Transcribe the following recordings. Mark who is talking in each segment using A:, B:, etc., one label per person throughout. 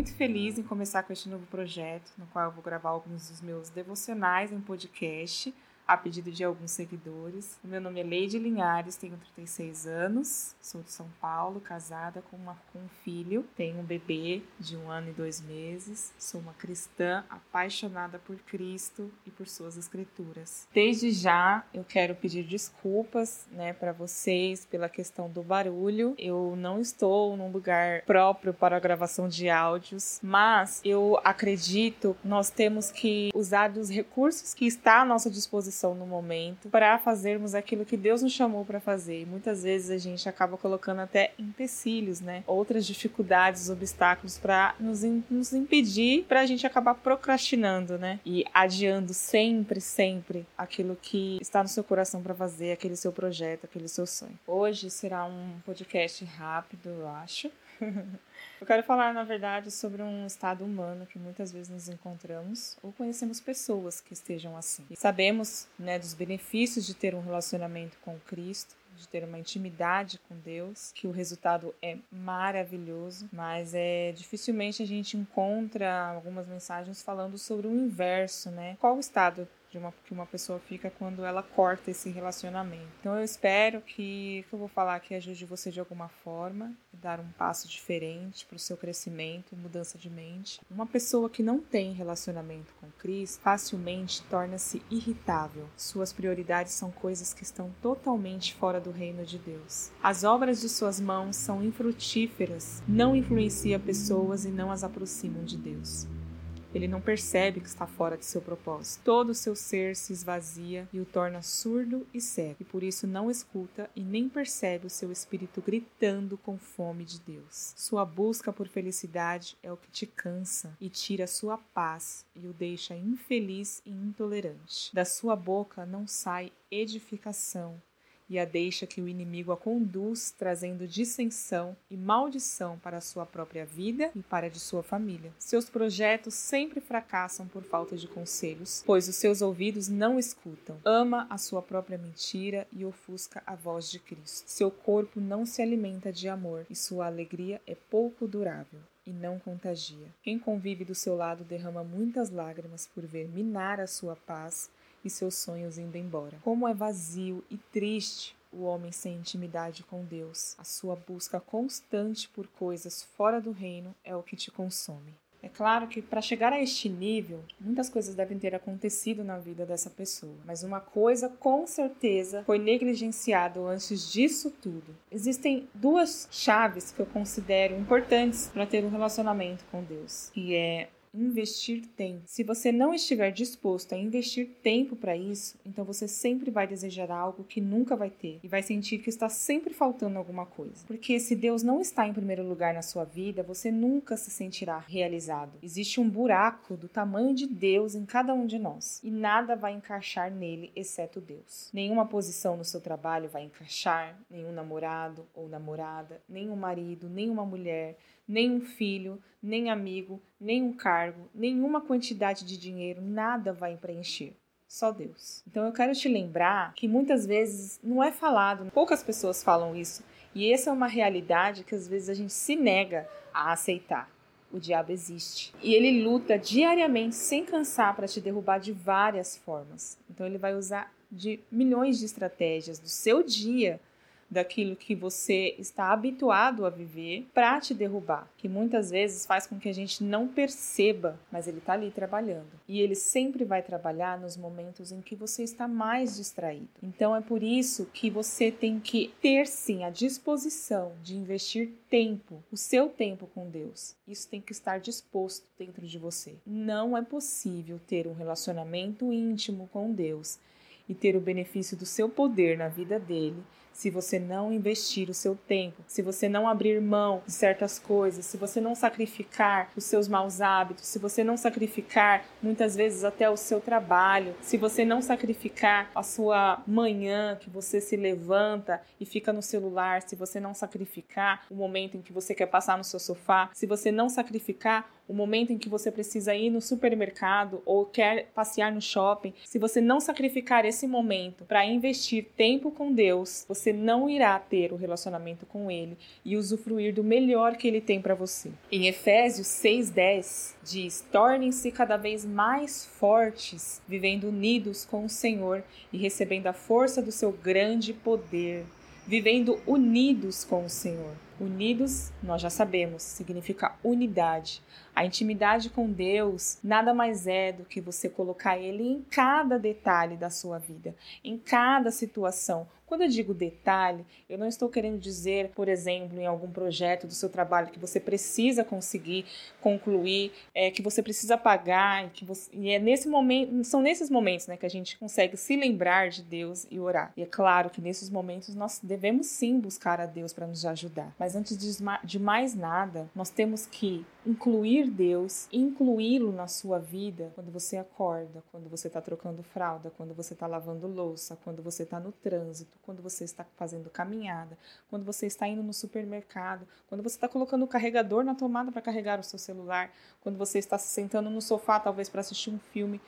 A: muito feliz em começar com este novo projeto, no qual eu vou gravar alguns dos meus devocionais em podcast a pedido de alguns seguidores. Meu nome é Leide Linhares, tenho 36 anos, sou de São Paulo, casada com, uma, com um filho, tenho um bebê de um ano e dois meses, sou uma cristã apaixonada por Cristo e por suas escrituras. Desde já eu quero pedir desculpas né, para vocês pela questão do barulho. Eu não estou num lugar próprio para a gravação de áudios, mas eu acredito nós temos que usar dos recursos que está à nossa disposição no momento para fazermos aquilo que Deus nos chamou para fazer. E muitas vezes a gente acaba colocando até empecilhos, né? Outras dificuldades, obstáculos para nos, nos impedir para a gente acabar procrastinando, né? E adiando sempre, sempre aquilo que está no seu coração para fazer, aquele seu projeto, aquele seu sonho. Hoje será um podcast rápido, eu acho. Eu quero falar, na verdade, sobre um estado humano que muitas vezes nos encontramos ou conhecemos pessoas que estejam assim. E sabemos né, dos benefícios de ter um relacionamento com Cristo, de ter uma intimidade com Deus, que o resultado é maravilhoso, mas é dificilmente a gente encontra algumas mensagens falando sobre o inverso, né? Qual o estado de uma, que uma pessoa fica quando ela corta esse relacionamento. Então eu espero que que eu vou falar aqui ajude você de alguma forma, dar um passo diferente para o seu crescimento, mudança de mente. Uma pessoa que não tem relacionamento com Cristo facilmente torna-se irritável. Suas prioridades são coisas que estão totalmente fora do reino de Deus. As obras de suas mãos são infrutíferas, não influencia pessoas e não as aproximam de Deus. Ele não percebe que está fora de seu propósito. Todo o seu ser se esvazia e o torna surdo e cego, e por isso não escuta e nem percebe o seu espírito gritando com fome de Deus. Sua busca por felicidade é o que te cansa e tira sua paz e o deixa infeliz e intolerante. Da sua boca não sai edificação, e a deixa que o inimigo a conduz, trazendo dissensão e maldição para a sua própria vida e para a de sua família. Seus projetos sempre fracassam por falta de conselhos, pois os seus ouvidos não escutam. Ama a sua própria mentira e ofusca a voz de Cristo. Seu corpo não se alimenta de amor e sua alegria é pouco durável e não contagia. Quem convive do seu lado derrama muitas lágrimas por ver minar a sua paz e seus sonhos indo embora. Como é vazio e triste o homem sem intimidade com Deus. A sua busca constante por coisas fora do reino é o que te consome. É claro que para chegar a este nível, muitas coisas devem ter acontecido na vida dessa pessoa, mas uma coisa com certeza foi negligenciada antes disso tudo. Existem duas chaves que eu considero importantes para ter um relacionamento com Deus, que é investir tempo. Se você não estiver disposto a investir tempo para isso, então você sempre vai desejar algo que nunca vai ter e vai sentir que está sempre faltando alguma coisa. Porque se Deus não está em primeiro lugar na sua vida, você nunca se sentirá realizado. Existe um buraco do tamanho de Deus em cada um de nós e nada vai encaixar nele exceto Deus. Nenhuma posição no seu trabalho vai encaixar, nenhum namorado ou namorada, nenhum marido, nenhuma mulher, nem um filho, nem amigo, nem um cargo, nenhuma quantidade de dinheiro, nada vai preencher. Só Deus. Então eu quero te lembrar que muitas vezes não é falado, poucas pessoas falam isso, e essa é uma realidade que às vezes a gente se nega a aceitar. O diabo existe. E ele luta diariamente, sem cansar, para te derrubar de várias formas. Então ele vai usar de milhões de estratégias do seu dia daquilo que você está habituado a viver para te derrubar, que muitas vezes faz com que a gente não perceba, mas ele está ali trabalhando. E ele sempre vai trabalhar nos momentos em que você está mais distraído. Então é por isso que você tem que ter sim a disposição de investir tempo, o seu tempo com Deus. Isso tem que estar disposto dentro de você. Não é possível ter um relacionamento íntimo com Deus e ter o benefício do seu poder na vida dele se você não investir o seu tempo, se você não abrir mão de certas coisas, se você não sacrificar os seus maus hábitos, se você não sacrificar muitas vezes até o seu trabalho, se você não sacrificar a sua manhã que você se levanta e fica no celular, se você não sacrificar o momento em que você quer passar no seu sofá, se você não sacrificar o momento em que você precisa ir no supermercado ou quer passear no shopping, se você não sacrificar esse momento para investir tempo com Deus, você não irá ter o relacionamento com ele e usufruir do melhor que ele tem para você. Em Efésios 6:10 diz: "Tornem-se cada vez mais fortes, vivendo unidos com o Senhor e recebendo a força do seu grande poder, vivendo unidos com o Senhor." Unidos, nós já sabemos, significa unidade. A intimidade com Deus nada mais é do que você colocar Ele em cada detalhe da sua vida, em cada situação. Quando eu digo detalhe, eu não estou querendo dizer, por exemplo, em algum projeto do seu trabalho que você precisa conseguir concluir, é, que você precisa pagar, que você, e é nesse momento, são nesses momentos, né, que a gente consegue se lembrar de Deus e orar. E é claro que nesses momentos nós devemos sim buscar a Deus para nos ajudar. Mas antes de mais nada, nós temos que incluir Deus, incluí-lo na sua vida quando você acorda, quando você está trocando fralda, quando você está lavando louça, quando você está no trânsito, quando você está fazendo caminhada, quando você está indo no supermercado, quando você está colocando o carregador na tomada para carregar o seu celular, quando você está se sentando no sofá talvez para assistir um filme,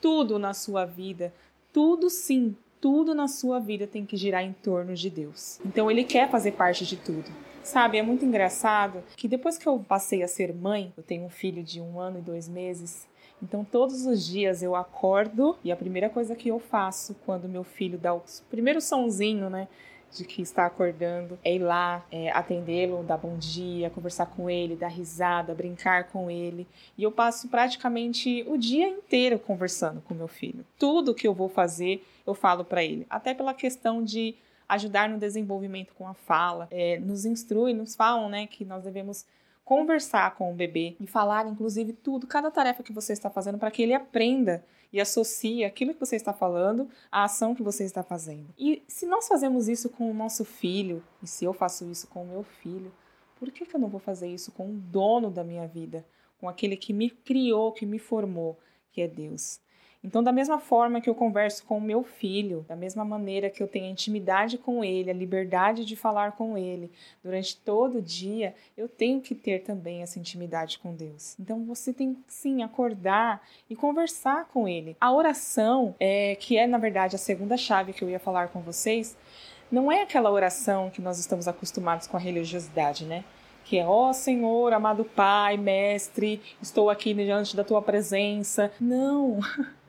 A: tudo na sua vida, tudo sim, tudo na sua vida tem que girar em torno de Deus. Então ele quer fazer parte de tudo. Sabe, é muito engraçado que depois que eu passei a ser mãe, eu tenho um filho de um ano e dois meses, então, todos os dias eu acordo e a primeira coisa que eu faço quando meu filho dá o primeiro sonzinho, né? De que está acordando, é ir lá, é, atendê-lo, dar bom dia, conversar com ele, dar risada, brincar com ele. E eu passo praticamente o dia inteiro conversando com meu filho. Tudo que eu vou fazer, eu falo para ele. Até pela questão de ajudar no desenvolvimento com a fala, é, nos instrui, nos falam né, que nós devemos conversar com o bebê e falar, inclusive, tudo, cada tarefa que você está fazendo para que ele aprenda e associe aquilo que você está falando à ação que você está fazendo. E se nós fazemos isso com o nosso filho, e se eu faço isso com o meu filho, por que, que eu não vou fazer isso com o dono da minha vida, com aquele que me criou, que me formou, que é Deus? Então, da mesma forma que eu converso com o meu filho, da mesma maneira que eu tenho intimidade com ele, a liberdade de falar com ele durante todo o dia, eu tenho que ter também essa intimidade com Deus. Então, você tem sim acordar e conversar com ele. A oração, é, que é na verdade a segunda chave que eu ia falar com vocês, não é aquela oração que nós estamos acostumados com a religiosidade, né? que é, ó oh, Senhor, amado Pai, Mestre, estou aqui diante da tua presença. Não,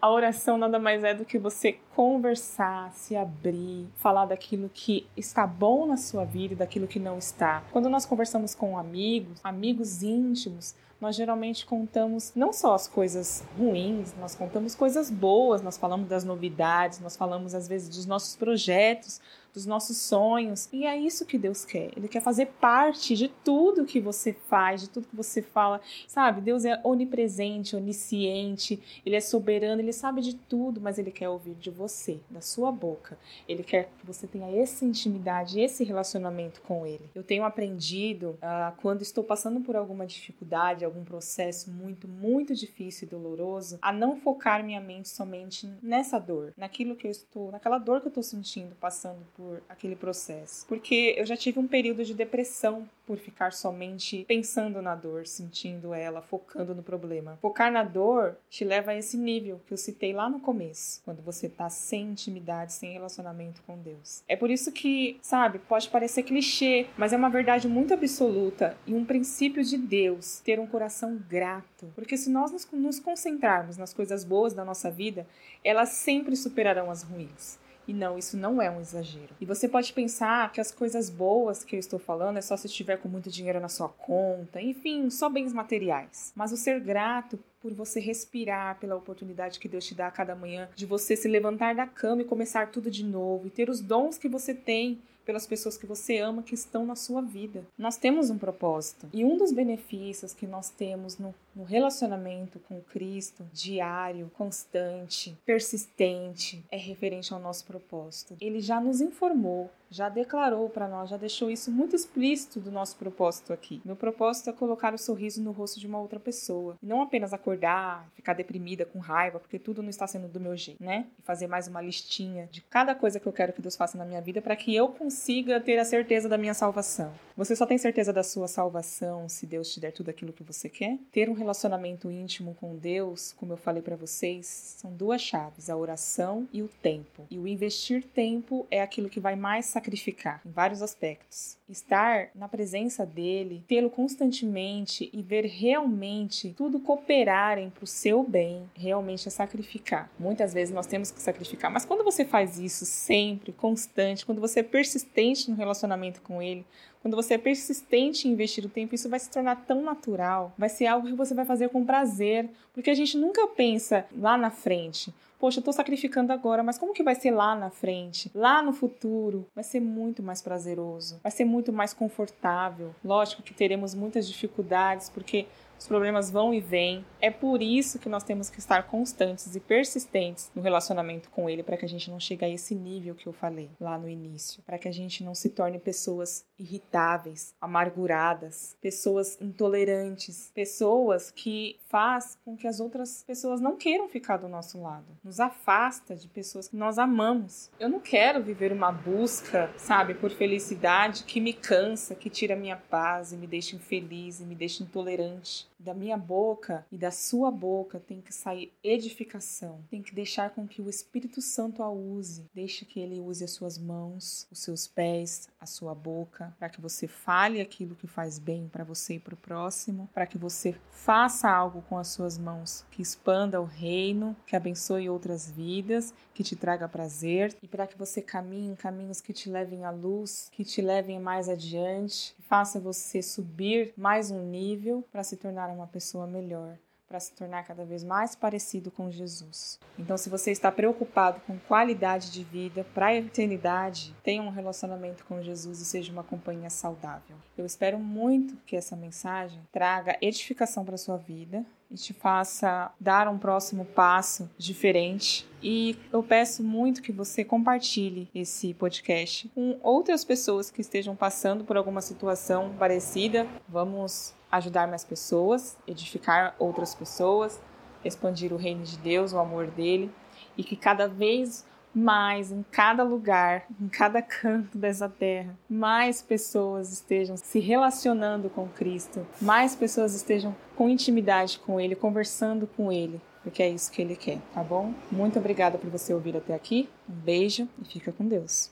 A: A oração nada mais é do que você conversar, se abrir, falar daquilo que está bom na sua vida e daquilo que não está. Quando nós conversamos com amigos, amigos íntimos, nós geralmente contamos não só as coisas ruins, nós contamos coisas boas, nós falamos das novidades, nós falamos às vezes dos nossos projetos, dos nossos sonhos. E é isso que Deus quer. Ele quer fazer parte de tudo que você faz, de tudo que você fala. Sabe, Deus é onipresente, onisciente, ele é soberano, ele sabe de tudo, mas ele quer ouvir de você, da sua boca. Ele quer que você tenha essa intimidade, esse relacionamento com ele. Eu tenho aprendido uh, quando estou passando por alguma dificuldade, algum processo muito, muito difícil e doloroso, a não focar minha mente somente nessa dor, naquilo que eu estou, naquela dor que eu estou sentindo, passando por por aquele processo. Porque eu já tive um período de depressão por ficar somente pensando na dor, sentindo ela, focando no problema. Focar na dor te leva a esse nível que eu citei lá no começo, quando você tá sem intimidade, sem relacionamento com Deus. É por isso que, sabe, pode parecer clichê, mas é uma verdade muito absoluta e um princípio de Deus ter um coração grato. Porque se nós nos concentrarmos nas coisas boas da nossa vida, elas sempre superarão as ruins. E não, isso não é um exagero. E você pode pensar que as coisas boas que eu estou falando é só se estiver com muito dinheiro na sua conta, enfim, só bens materiais. Mas o ser grato por você respirar, pela oportunidade que Deus te dá a cada manhã de você se levantar da cama e começar tudo de novo e ter os dons que você tem pelas pessoas que você ama que estão na sua vida. Nós temos um propósito. E um dos benefícios que nós temos no, no relacionamento com Cristo, diário, constante, persistente, é referente ao nosso propósito. Ele já nos informou já declarou para nós, já deixou isso muito explícito do nosso propósito aqui. Meu propósito é colocar o sorriso no rosto de uma outra pessoa. E não apenas acordar, ficar deprimida, com raiva, porque tudo não está sendo do meu jeito, né? E fazer mais uma listinha de cada coisa que eu quero que Deus faça na minha vida para que eu consiga ter a certeza da minha salvação. Você só tem certeza da sua salvação se Deus te der tudo aquilo que você quer? Ter um relacionamento íntimo com Deus, como eu falei para vocês, são duas chaves: a oração e o tempo. E o investir tempo é aquilo que vai mais sacrificar em vários aspectos. Estar na presença dele, tê-lo constantemente e ver realmente tudo cooperarem para o seu bem, realmente é sacrificar. Muitas vezes nós temos que sacrificar, mas quando você faz isso sempre, constante, quando você é persistente no relacionamento com ele, quando você é persistente em investir o tempo, isso vai se tornar tão natural, vai ser algo que você vai fazer com prazer, porque a gente nunca pensa lá na frente. Poxa, eu tô sacrificando agora, mas como que vai ser lá na frente? Lá no futuro? Vai ser muito mais prazeroso, vai ser muito mais confortável. Lógico que teremos muitas dificuldades, porque os problemas vão e vêm. É por isso que nós temos que estar constantes e persistentes no relacionamento com ele para que a gente não chegue a esse nível que eu falei lá no início, para que a gente não se torne pessoas irritáveis, amarguradas, pessoas intolerantes, pessoas que faz com que as outras pessoas não queiram ficar do nosso lado, nos afasta de pessoas que nós amamos. Eu não quero viver uma busca, sabe, por felicidade que me cansa, que tira minha paz e me deixa infeliz e me deixa intolerante da minha boca e da sua boca tem que sair edificação. Tem que deixar com que o Espírito Santo a use. Deixe que ele use as suas mãos, os seus pés, a sua boca, para que você fale aquilo que faz bem para você e para o próximo, para que você faça algo com as suas mãos que expanda o reino, que abençoe outras vidas, que te traga prazer e para que você caminhe em caminhos que te levem à luz, que te levem mais adiante, que faça você subir mais um nível para se tornar uma pessoa melhor, para se tornar cada vez mais parecido com Jesus. Então, se você está preocupado com qualidade de vida para a eternidade, tenha um relacionamento com Jesus e seja uma companhia saudável. Eu espero muito que essa mensagem traga edificação para sua vida e te faça dar um próximo passo diferente. E eu peço muito que você compartilhe esse podcast com outras pessoas que estejam passando por alguma situação parecida. Vamos ajudar mais pessoas, edificar outras pessoas, expandir o reino de Deus, o amor dele, e que cada vez mais em cada lugar, em cada canto dessa terra, mais pessoas estejam se relacionando com Cristo, mais pessoas estejam com intimidade com Ele, conversando com Ele, porque é isso que Ele quer, tá bom? Muito obrigada por você ouvir até aqui, um beijo e fica com Deus.